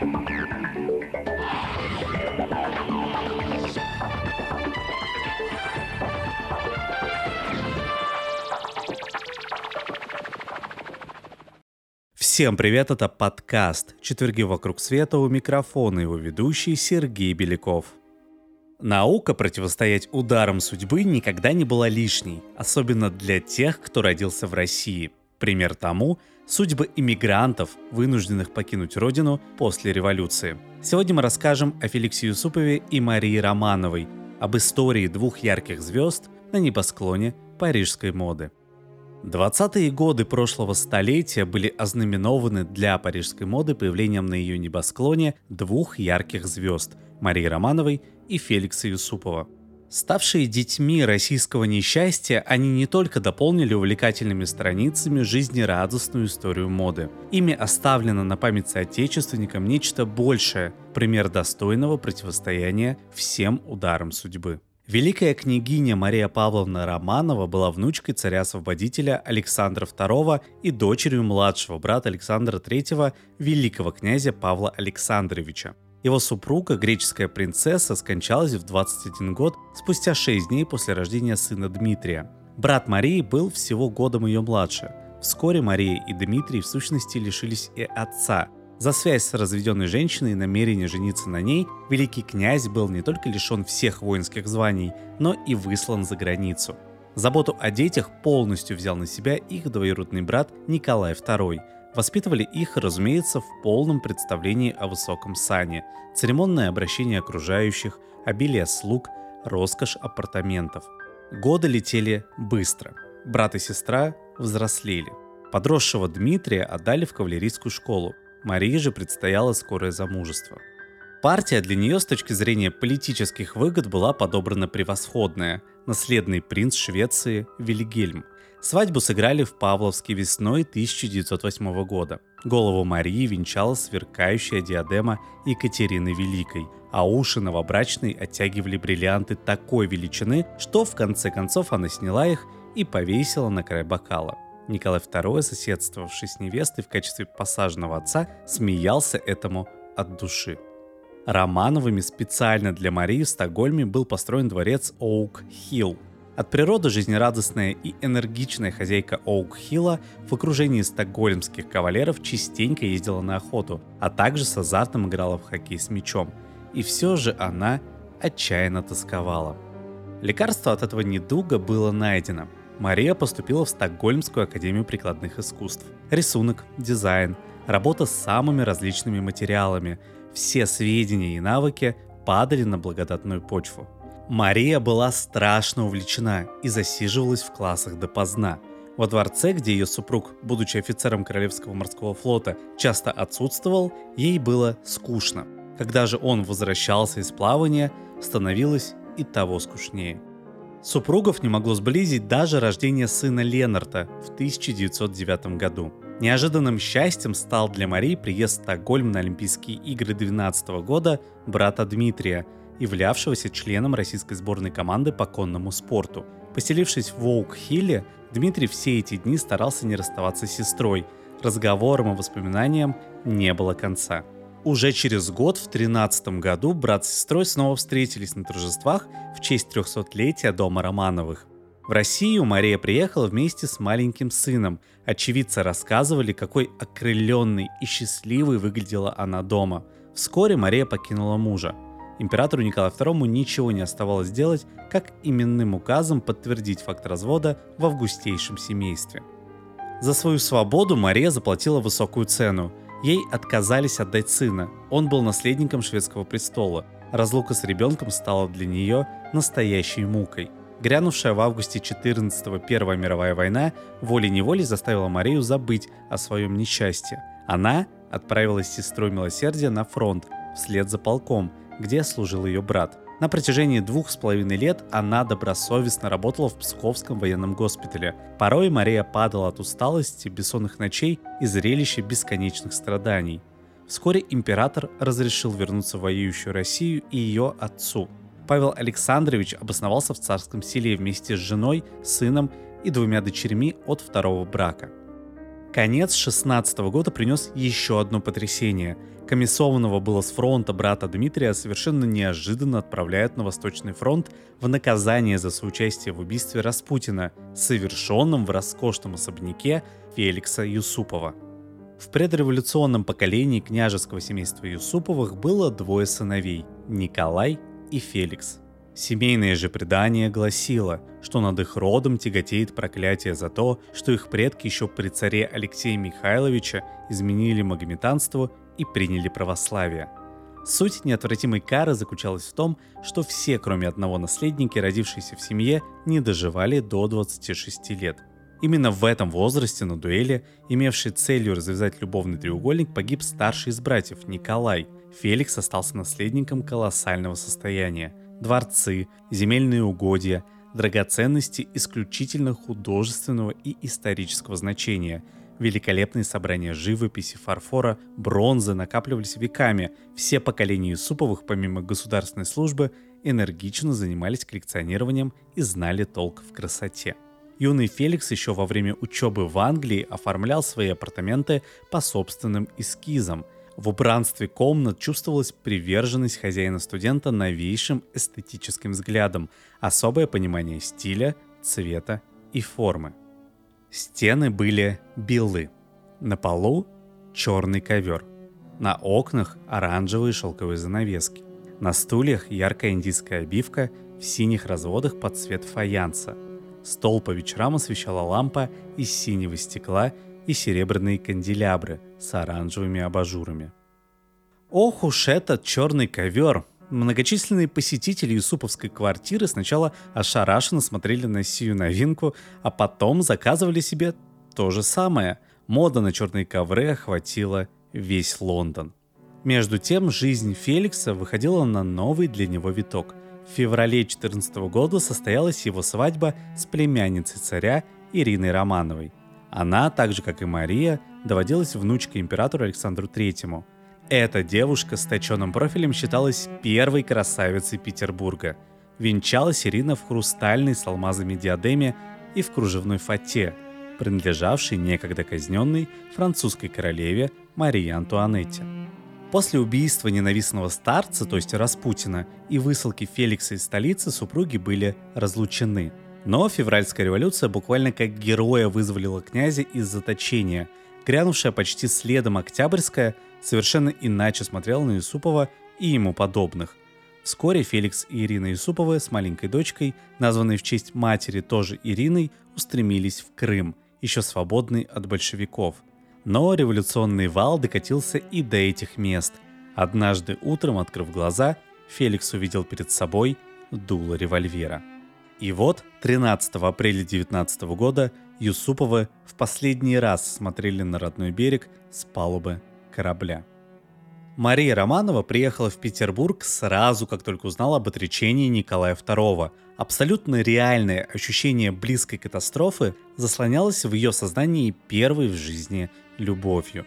Всем привет, это подкаст «Четверги вокруг света» у микрофона его ведущий Сергей Беляков. Наука противостоять ударам судьбы никогда не была лишней, особенно для тех, кто родился в России. Пример тому – судьбы иммигрантов, вынужденных покинуть родину после революции. Сегодня мы расскажем о Феликсе Юсупове и Марии Романовой, об истории двух ярких звезд на небосклоне парижской моды – 20-е годы прошлого столетия были ознаменованы для парижской моды появлением на ее небосклоне двух ярких звезд – Марии Романовой и Феликса Юсупова. Ставшие детьми российского несчастья, они не только дополнили увлекательными страницами жизнерадостную историю моды. Ими оставлено на память соотечественникам нечто большее – пример достойного противостояния всем ударам судьбы. Великая княгиня Мария Павловна Романова была внучкой царя-освободителя Александра II и дочерью младшего брата Александра III, великого князя Павла Александровича. Его супруга, греческая принцесса, скончалась в 21 год спустя 6 дней после рождения сына Дмитрия. Брат Марии был всего годом ее младше. Вскоре Мария и Дмитрий в сущности лишились и отца – за связь с разведенной женщиной и намерение жениться на ней великий князь был не только лишен всех воинских званий, но и выслан за границу. Заботу о детях полностью взял на себя их двоюродный брат Николай II. Воспитывали их, разумеется, в полном представлении о высоком сане, церемонное обращение окружающих, обилие слуг, роскошь апартаментов. Годы летели быстро. Брат и сестра взрослели. Подросшего Дмитрия отдали в кавалерийскую школу. Марии же предстояло скорое замужество. Партия для нее с точки зрения политических выгод была подобрана превосходная – наследный принц Швеции Вильгельм. Свадьбу сыграли в Павловске весной 1908 года. Голову Марии венчала сверкающая диадема Екатерины Великой, а уши новобрачной оттягивали бриллианты такой величины, что в конце концов она сняла их и повесила на край бокала – Николай II, соседствовавший с невестой в качестве посаженного отца, смеялся этому от души. Романовыми специально для Марии в Стокгольме был построен дворец Оук-Хилл. От природы жизнерадостная и энергичная хозяйка Оук-Хилла в окружении стокгольмских кавалеров частенько ездила на охоту, а также с азартом играла в хоккей с мячом. И все же она отчаянно тосковала. Лекарство от этого недуга было найдено – Мария поступила в Стокгольмскую академию прикладных искусств. Рисунок, дизайн, работа с самыми различными материалами. Все сведения и навыки падали на благодатную почву. Мария была страшно увлечена и засиживалась в классах допоздна. Во дворце, где ее супруг, будучи офицером Королевского морского флота, часто отсутствовал, ей было скучно. Когда же он возвращался из плавания, становилось и того скучнее – Супругов не могло сблизить даже рождение сына Ленарта в 1909 году. Неожиданным счастьем стал для Марии приезд в Стокгольм на Олимпийские игры 2012 года брата Дмитрия, являвшегося членом российской сборной команды по конному спорту. Поселившись в Оук-Хилле, Дмитрий все эти дни старался не расставаться с сестрой. Разговорам и воспоминаниям не было конца. Уже через год, в 13 году, брат с сестрой снова встретились на торжествах в честь 300-летия дома Романовых. В Россию Мария приехала вместе с маленьким сыном. Очевидцы рассказывали, какой окрыленной и счастливой выглядела она дома. Вскоре Мария покинула мужа. Императору Николаю II ничего не оставалось делать, как именным указом подтвердить факт развода в августейшем семействе. За свою свободу Мария заплатила высокую цену – Ей отказались отдать сына, он был наследником шведского престола. Разлука с ребенком стала для нее настоящей мукой. Грянувшая в августе 14-го Первая мировая война волей-неволей заставила Марию забыть о своем несчастье. Она отправилась с сестрой милосердия на фронт вслед за полком, где служил ее брат – на протяжении двух с половиной лет она добросовестно работала в Псковском военном госпитале. Порой Мария падала от усталости, бессонных ночей и зрелища бесконечных страданий. Вскоре император разрешил вернуться в воюющую Россию и ее отцу. Павел Александрович обосновался в царском селе вместе с женой, сыном и двумя дочерьми от второго брака. Конец 16 года принес еще одно потрясение. Комиссованного было с фронта брата Дмитрия совершенно неожиданно отправляют на Восточный фронт в наказание за соучастие в убийстве Распутина, совершенном в роскошном особняке Феликса Юсупова. В предреволюционном поколении княжеского семейства Юсуповых было двое сыновей – Николай и Феликс. Семейное же предание гласило, что над их родом тяготеет проклятие за то, что их предки еще при царе Алексея Михайловича изменили магометанство и приняли православие. Суть неотвратимой кары заключалась в том, что все, кроме одного наследники, родившиеся в семье, не доживали до 26 лет. Именно в этом возрасте на дуэли, имевшей целью развязать любовный треугольник, погиб старший из братьев Николай. Феликс остался наследником колоссального состояния. Дворцы, земельные угодья, драгоценности исключительно художественного и исторического значения – Великолепные собрания живописи, фарфора, бронзы накапливались веками. Все поколения Юсуповых, помимо государственной службы, энергично занимались коллекционированием и знали толк в красоте. Юный Феликс еще во время учебы в Англии оформлял свои апартаменты по собственным эскизам. В убранстве комнат чувствовалась приверженность хозяина-студента новейшим эстетическим взглядом, особое понимание стиля, цвета и формы. Стены были белы. На полу черный ковер. На окнах оранжевые шелковые занавески. На стульях яркая индийская обивка в синих разводах под цвет фаянса. Стол по вечерам освещала лампа из синего стекла и серебряные канделябры с оранжевыми абажурами. Ох уж этот черный ковер! Многочисленные посетители Юсуповской квартиры сначала ошарашенно смотрели на сию новинку, а потом заказывали себе то же самое. Мода на черные ковры охватила весь Лондон. Между тем, жизнь Феликса выходила на новый для него виток. В феврале 2014 года состоялась его свадьба с племянницей царя Ириной Романовой. Она, так же как и Мария, доводилась внучкой императору Александру Третьему – эта девушка с точенным профилем считалась первой красавицей Петербурга. Венчалась Ирина в хрустальной с алмазами диадеме и в кружевной фате, принадлежавшей некогда казненной французской королеве Марии Антуанетте. После убийства ненавистного старца, то есть Распутина, и высылки Феликса из столицы супруги были разлучены. Но февральская революция буквально как героя вызволила князя из заточения. Грянувшая почти следом Октябрьская – совершенно иначе смотрел на Юсупова и ему подобных. Вскоре Феликс и Ирина Юсуповы с маленькой дочкой, названной в честь матери тоже Ириной, устремились в Крым, еще свободный от большевиков. Но революционный вал докатился и до этих мест. Однажды утром, открыв глаза, Феликс увидел перед собой дуло револьвера. И вот 13 апреля 19 года Юсуповы в последний раз смотрели на родной берег с палубы корабля. Мария Романова приехала в Петербург сразу, как только узнала об отречении Николая II. Абсолютно реальное ощущение близкой катастрофы заслонялось в ее сознании первой в жизни любовью.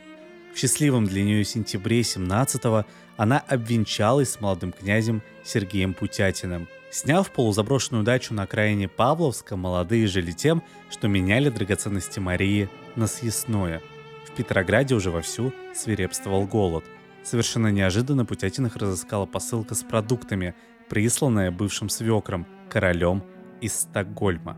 В счастливом для нее сентябре 17-го она обвенчалась с молодым князем Сергеем Путятиным. Сняв полузаброшенную дачу на окраине Павловска, молодые жили тем, что меняли драгоценности Марии на съестное – в Петрограде уже вовсю свирепствовал голод. Совершенно неожиданно Путятин их разыскала посылка с продуктами, присланная бывшим свекром, королем из Стокгольма.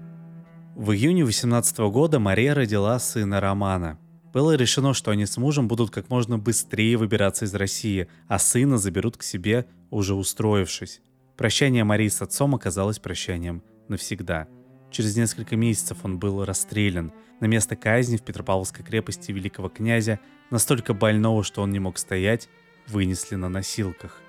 В июне 18 года Мария родила сына Романа. Было решено, что они с мужем будут как можно быстрее выбираться из России, а сына заберут к себе, уже устроившись. Прощание Марии с отцом оказалось прощанием навсегда – Через несколько месяцев он был расстрелян. На место казни в Петропавловской крепости великого князя, настолько больного, что он не мог стоять, вынесли на носилках.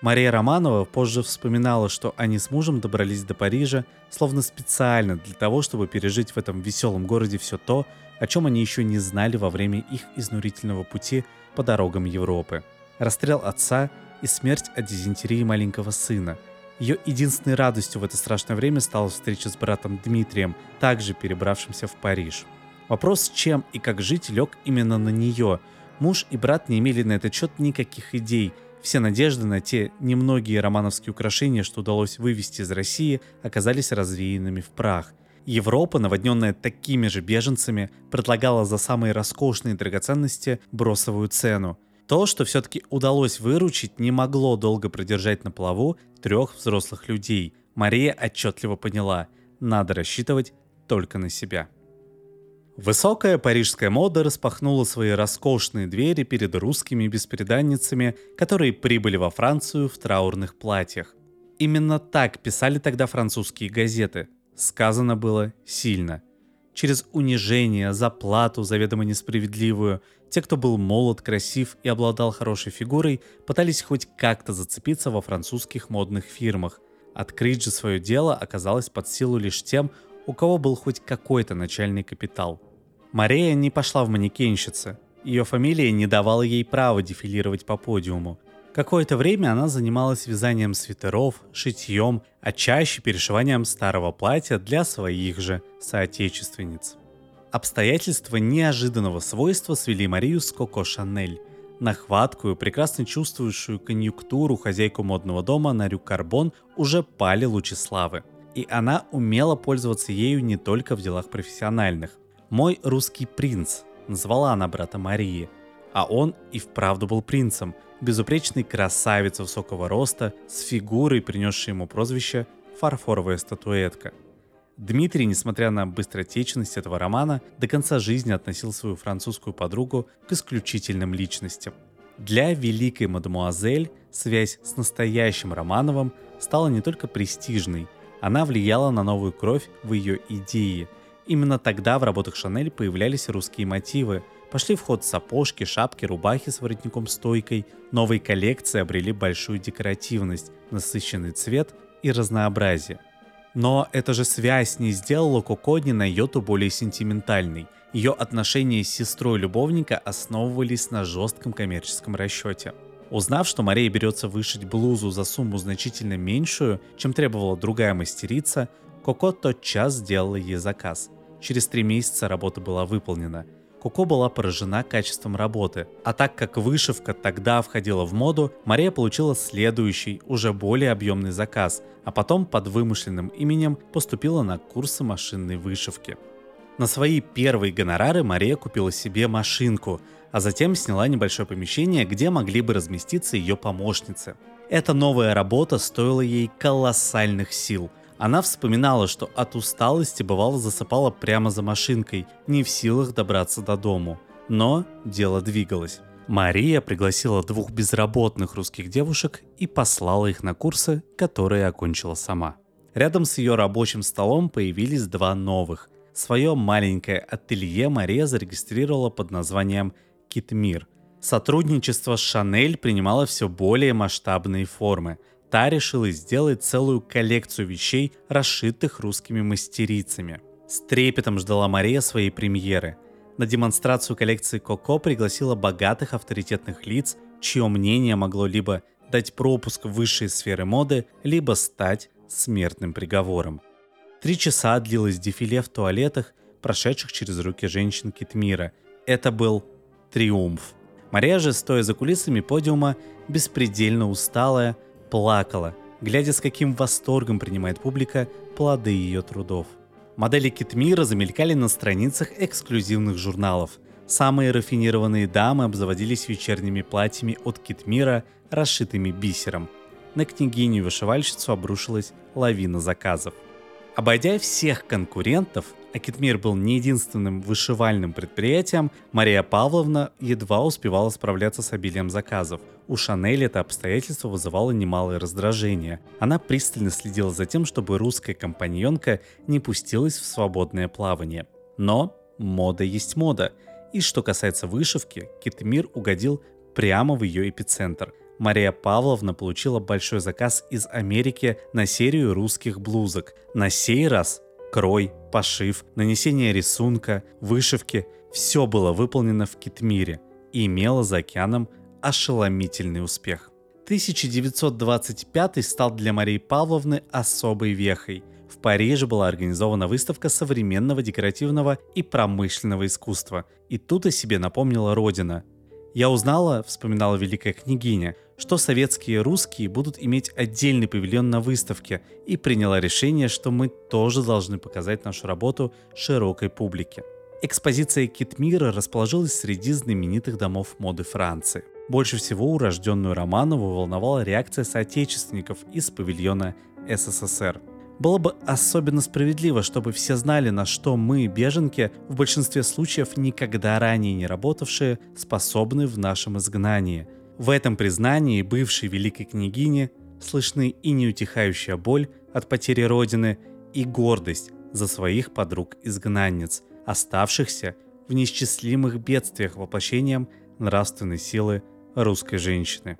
Мария Романова позже вспоминала, что они с мужем добрались до Парижа словно специально для того, чтобы пережить в этом веселом городе все то, о чем они еще не знали во время их изнурительного пути по дорогам Европы. Расстрел отца и смерть от дизентерии маленького сына – ее единственной радостью в это страшное время стала встреча с братом Дмитрием, также перебравшимся в Париж. Вопрос, чем и как жить, лег именно на нее. Муж и брат не имели на этот счет никаких идей. Все надежды на те немногие романовские украшения, что удалось вывести из России, оказались развеянными в прах. Европа, наводненная такими же беженцами, предлагала за самые роскошные драгоценности бросовую цену. То, что все-таки удалось выручить, не могло долго продержать на плаву трех взрослых людей. Мария отчетливо поняла, надо рассчитывать только на себя. Высокая парижская мода распахнула свои роскошные двери перед русскими беспреданницами, которые прибыли во Францию в траурных платьях. Именно так писали тогда французские газеты. Сказано было сильно. Через унижение, заплату, заведомо несправедливую, те, кто был молод, красив и обладал хорошей фигурой, пытались хоть как-то зацепиться во французских модных фирмах. Открыть же свое дело оказалось под силу лишь тем, у кого был хоть какой-то начальный капитал – Мария не пошла в манекенщицы. Ее фамилия не давала ей права дефилировать по подиуму. Какое-то время она занималась вязанием свитеров, шитьем, а чаще перешиванием старого платья для своих же соотечественниц. Обстоятельства неожиданного свойства свели Марию с Коко Шанель. Нахваткую, прекрасно чувствующую конъюнктуру хозяйку модного дома на Рюкарбон уже пали лучи славы. И она умела пользоваться ею не только в делах профессиональных. «Мой русский принц», назвала она брата Марии. А он и вправду был принцем, безупречный красавец высокого роста, с фигурой, принесшей ему прозвище «фарфоровая статуэтка». Дмитрий, несмотря на быстротечность этого романа, до конца жизни относил свою французскую подругу к исключительным личностям. Для великой мадемуазель связь с настоящим Романовым стала не только престижной, она влияла на новую кровь в ее идеи – Именно тогда в работах Шанель появлялись русские мотивы. Пошли в ход сапожки, шапки, рубахи с воротником-стойкой. Новые коллекции обрели большую декоративность, насыщенный цвет и разнообразие. Но эта же связь не сделала Коко ни на йоту более сентиментальной. Ее отношения с сестрой любовника основывались на жестком коммерческом расчете. Узнав, что Мария берется вышить блузу за сумму значительно меньшую, чем требовала другая мастерица, Коко тотчас сделала ей заказ – Через три месяца работа была выполнена. Коко была поражена качеством работы, а так как вышивка тогда входила в моду, Мария получила следующий, уже более объемный заказ, а потом под вымышленным именем поступила на курсы машинной вышивки. На свои первые гонорары Мария купила себе машинку, а затем сняла небольшое помещение, где могли бы разместиться ее помощницы. Эта новая работа стоила ей колоссальных сил – она вспоминала, что от усталости бывало засыпала прямо за машинкой, не в силах добраться до дому. Но дело двигалось. Мария пригласила двух безработных русских девушек и послала их на курсы, которые окончила сама. Рядом с ее рабочим столом появились два новых. Свое маленькое ателье Мария зарегистрировала под названием «Китмир». Сотрудничество с Шанель принимало все более масштабные формы – та решила сделать целую коллекцию вещей, расшитых русскими мастерицами. С трепетом ждала Мария своей премьеры. На демонстрацию коллекции Коко пригласила богатых авторитетных лиц, чье мнение могло либо дать пропуск в высшие сферы моды, либо стать смертным приговором. Три часа длилось дефиле в туалетах, прошедших через руки женщин Китмира. Это был триумф. Мария же, стоя за кулисами подиума, беспредельно усталая, плакала, глядя с каким восторгом принимает публика плоды ее трудов. Модели Китмира замелькали на страницах эксклюзивных журналов. Самые рафинированные дамы обзаводились вечерними платьями от Китмира, расшитыми бисером. На княгиню-вышивальщицу обрушилась лавина заказов – Обойдя всех конкурентов, а Китмир был не единственным вышивальным предприятием, Мария Павловна едва успевала справляться с обилием заказов. У Шанель это обстоятельство вызывало немалое раздражение. Она пристально следила за тем, чтобы русская компаньонка не пустилась в свободное плавание. Но мода есть мода. И что касается вышивки, Китмир угодил прямо в ее эпицентр. Мария Павловна получила большой заказ из Америки на серию русских блузок. На сей раз крой, пошив, нанесение рисунка, вышивки – все было выполнено в Китмире и имело за океаном ошеломительный успех. 1925 стал для Марии Павловны особой вехой. В Париже была организована выставка современного декоративного и промышленного искусства. И тут о себе напомнила Родина. Я узнала, вспоминала великая княгиня, что советские русские будут иметь отдельный павильон на выставке и приняла решение, что мы тоже должны показать нашу работу широкой публике. Экспозиция Китмира расположилась среди знаменитых домов моды Франции. Больше всего урожденную Романову волновала реакция соотечественников из павильона СССР. Было бы особенно справедливо, чтобы все знали, на что мы, беженки, в большинстве случаев никогда ранее не работавшие, способны в нашем изгнании – в этом признании бывшей великой княгини слышны и неутихающая боль от потери родины, и гордость за своих подруг-изгнанниц, оставшихся в неисчислимых бедствиях воплощением нравственной силы русской женщины.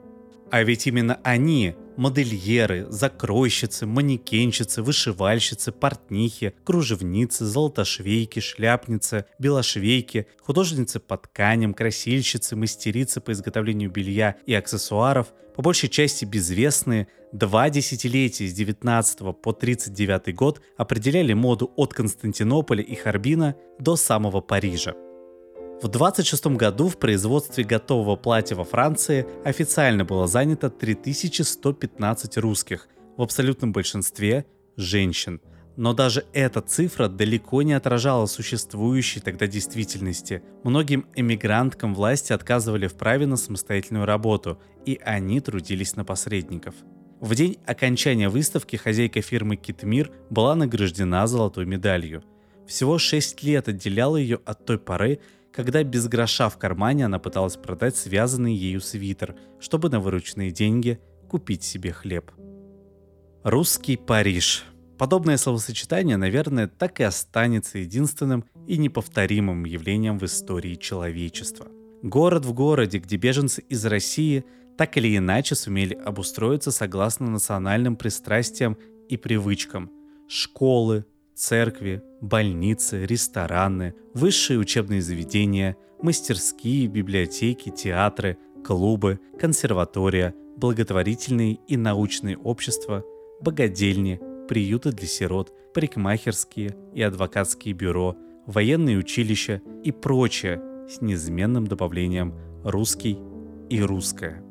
А ведь именно они, модельеры, закройщицы, манекенщицы, вышивальщицы, портнихи, кружевницы, золотошвейки, шляпницы, белошвейки, художницы по тканям, красильщицы, мастерицы по изготовлению белья и аксессуаров, по большей части безвестные, два десятилетия с 19 по 39 год определяли моду от Константинополя и Харбина до самого Парижа. В 26 году в производстве готового платья во Франции официально было занято 3115 русских, в абсолютном большинстве – женщин. Но даже эта цифра далеко не отражала существующей тогда действительности. Многим эмигранткам власти отказывали в праве на самостоятельную работу, и они трудились на посредников. В день окончания выставки хозяйка фирмы «Китмир» была награждена золотой медалью. Всего 6 лет отделяло ее от той поры, когда без гроша в кармане она пыталась продать связанный ею свитер, чтобы на вырученные деньги купить себе хлеб. Русский Париж. Подобное словосочетание, наверное, так и останется единственным и неповторимым явлением в истории человечества. Город в городе, где беженцы из России так или иначе сумели обустроиться согласно национальным пристрастиям и привычкам. Школы, церкви, больницы, рестораны, высшие учебные заведения, мастерские, библиотеки, театры, клубы, консерватория, благотворительные и научные общества, богадельни, приюты для сирот, парикмахерские и адвокатские бюро, военные училища и прочее с неизменным добавлением «русский» и «русское».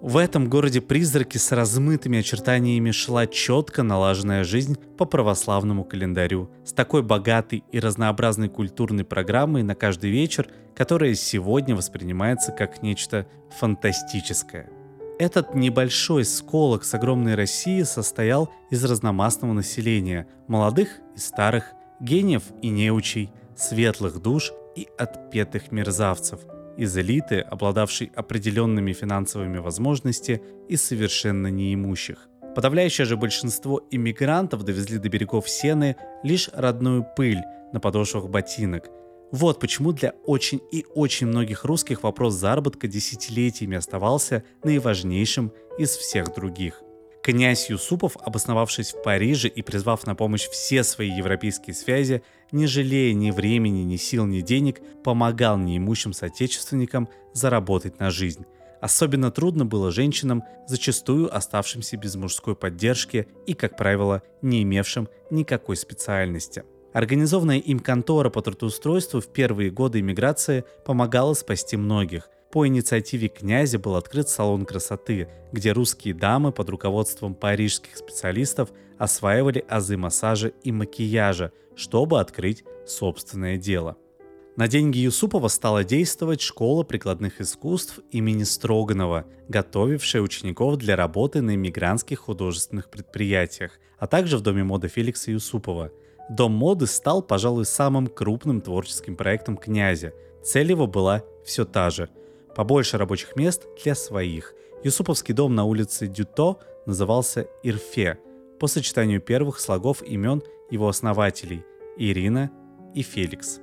В этом городе-призраке с размытыми очертаниями шла четко налаженная жизнь по православному календарю, с такой богатой и разнообразной культурной программой на каждый вечер, которая сегодня воспринимается как нечто фантастическое. Этот небольшой сколок с огромной России состоял из разномастного населения, молодых и старых, гениев и неучей, светлых душ и отпетых мерзавцев – из элиты, обладавшей определенными финансовыми возможностями и совершенно неимущих. Подавляющее же большинство иммигрантов довезли до берегов Сены лишь родную пыль на подошвах ботинок. Вот почему для очень и очень многих русских вопрос заработка десятилетиями оставался наиважнейшим из всех других. Князь Юсупов, обосновавшись в Париже и призвав на помощь все свои европейские связи, не жалея ни времени, ни сил, ни денег, помогал неимущим соотечественникам заработать на жизнь. Особенно трудно было женщинам, зачастую оставшимся без мужской поддержки и, как правило, не имевшим никакой специальности. Организованная им контора по трудоустройству в первые годы иммиграции помогала спасти многих – по инициативе князя был открыт салон красоты, где русские дамы под руководством парижских специалистов осваивали азы массажа и макияжа, чтобы открыть собственное дело. На деньги Юсупова стала действовать школа прикладных искусств имени Строганова, готовившая учеников для работы на иммигрантских художественных предприятиях, а также в Доме моды Феликса Юсупова. Дом моды стал, пожалуй, самым крупным творческим проектом князя. Цель его была все та же – побольше рабочих мест для своих. Юсуповский дом на улице Дюто назывался Ирфе по сочетанию первых слогов имен его основателей – Ирина и Феликс.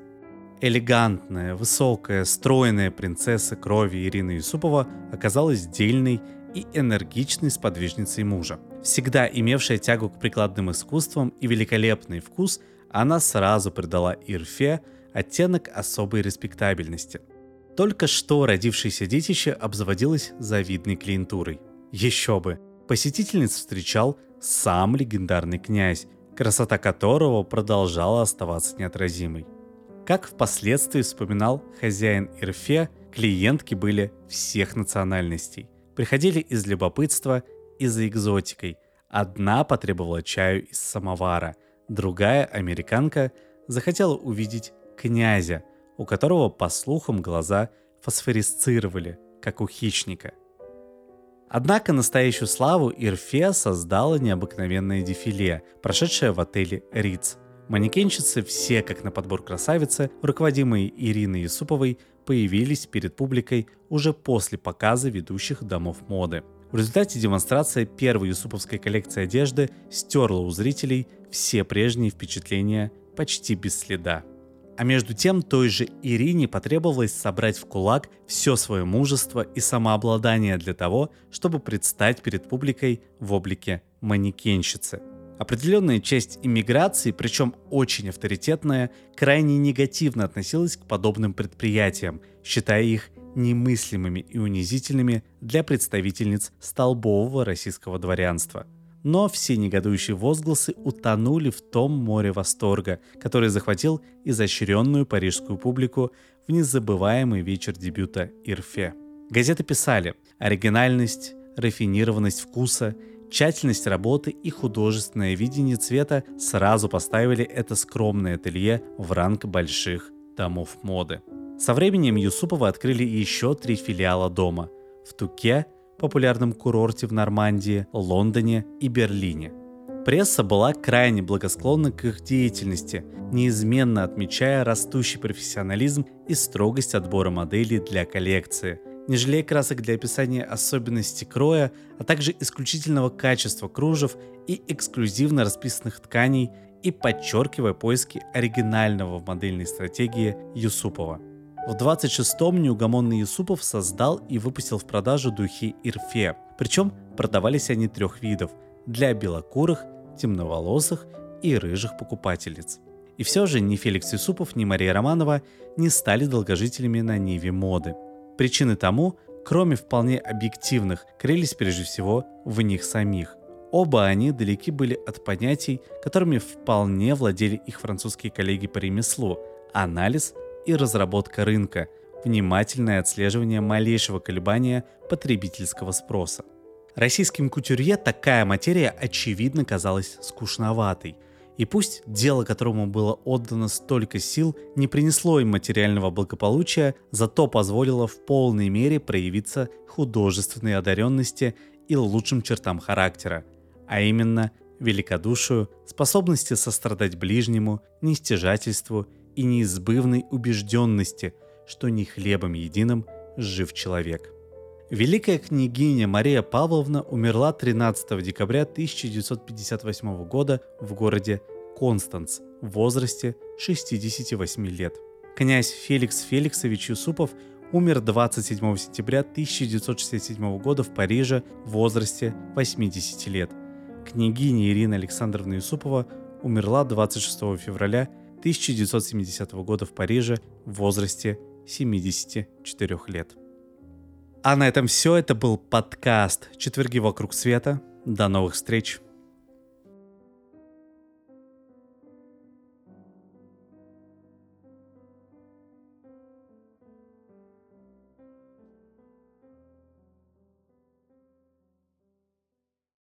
Элегантная, высокая, стройная принцесса крови Ирина Юсупова оказалась дельной и энергичной сподвижницей мужа. Всегда имевшая тягу к прикладным искусствам и великолепный вкус, она сразу придала Ирфе оттенок особой респектабельности – только что родившееся детище обзаводилось завидной клиентурой. Еще бы! Посетительниц встречал сам легендарный князь, красота которого продолжала оставаться неотразимой. Как впоследствии вспоминал хозяин Ирфе, Клиентки были всех национальностей. Приходили из любопытства и за экзотикой. Одна потребовала чаю из самовара, другая, американка, захотела увидеть князя, у которого, по слухам, глаза фосфорисцировали, как у хищника. Однако настоящую славу Ирфе создала необыкновенное дефиле, прошедшее в отеле «Риц», Манекенщицы все, как на подбор красавицы, руководимые Ириной Юсуповой, появились перед публикой уже после показа ведущих домов моды. В результате демонстрация первой юсуповской коллекции одежды стерла у зрителей все прежние впечатления почти без следа. А между тем той же Ирине потребовалось собрать в кулак все свое мужество и самообладание для того, чтобы предстать перед публикой в облике манекенщицы – Определенная часть иммиграции, причем очень авторитетная, крайне негативно относилась к подобным предприятиям, считая их немыслимыми и унизительными для представительниц столбового российского дворянства. Но все негодующие возгласы утонули в том море восторга, который захватил изощренную парижскую публику в незабываемый вечер дебюта Ирфе. Газеты писали «Оригинальность, рафинированность вкуса – Тщательность работы и художественное видение цвета сразу поставили это скромное ателье в ранг больших домов моды. Со временем Юсупова открыли еще три филиала дома – в Туке, популярном курорте в Нормандии, Лондоне и Берлине. Пресса была крайне благосклонна к их деятельности, неизменно отмечая растущий профессионализм и строгость отбора моделей для коллекции – не жалея красок для описания особенностей кроя, а также исключительного качества кружев и эксклюзивно расписанных тканей и подчеркивая поиски оригинального в модельной стратегии Юсупова. В 26-м неугомонный Юсупов создал и выпустил в продажу духи Ирфе, причем продавались они трех видов – для белокурых, темноволосых и рыжих покупательниц. И все же ни Феликс Юсупов, ни Мария Романова не стали долгожителями на Ниве моды – Причины тому, кроме вполне объективных, крылись прежде всего в них самих. Оба они далеки были от понятий, которыми вполне владели их французские коллеги по ремеслу – анализ и разработка рынка, внимательное отслеживание малейшего колебания потребительского спроса. Российским кутюрье такая материя очевидно казалась скучноватой, и пусть дело, которому было отдано столько сил, не принесло им материального благополучия, зато позволило в полной мере проявиться художественной одаренности и лучшим чертам характера, а именно великодушию, способности сострадать ближнему, нестяжательству и неизбывной убежденности, что не хлебом единым жив человек. Великая княгиня Мария Павловна умерла 13 декабря 1958 года в городе Констанц в возрасте 68 лет. Князь Феликс Феликсович Юсупов умер 27 сентября 1967 года в Париже в возрасте 80 лет. Княгиня Ирина Александровна Юсупова умерла 26 февраля 1970 года в Париже в возрасте 74 лет. А на этом все. Это был подкаст «Четверги вокруг света». До новых встреч.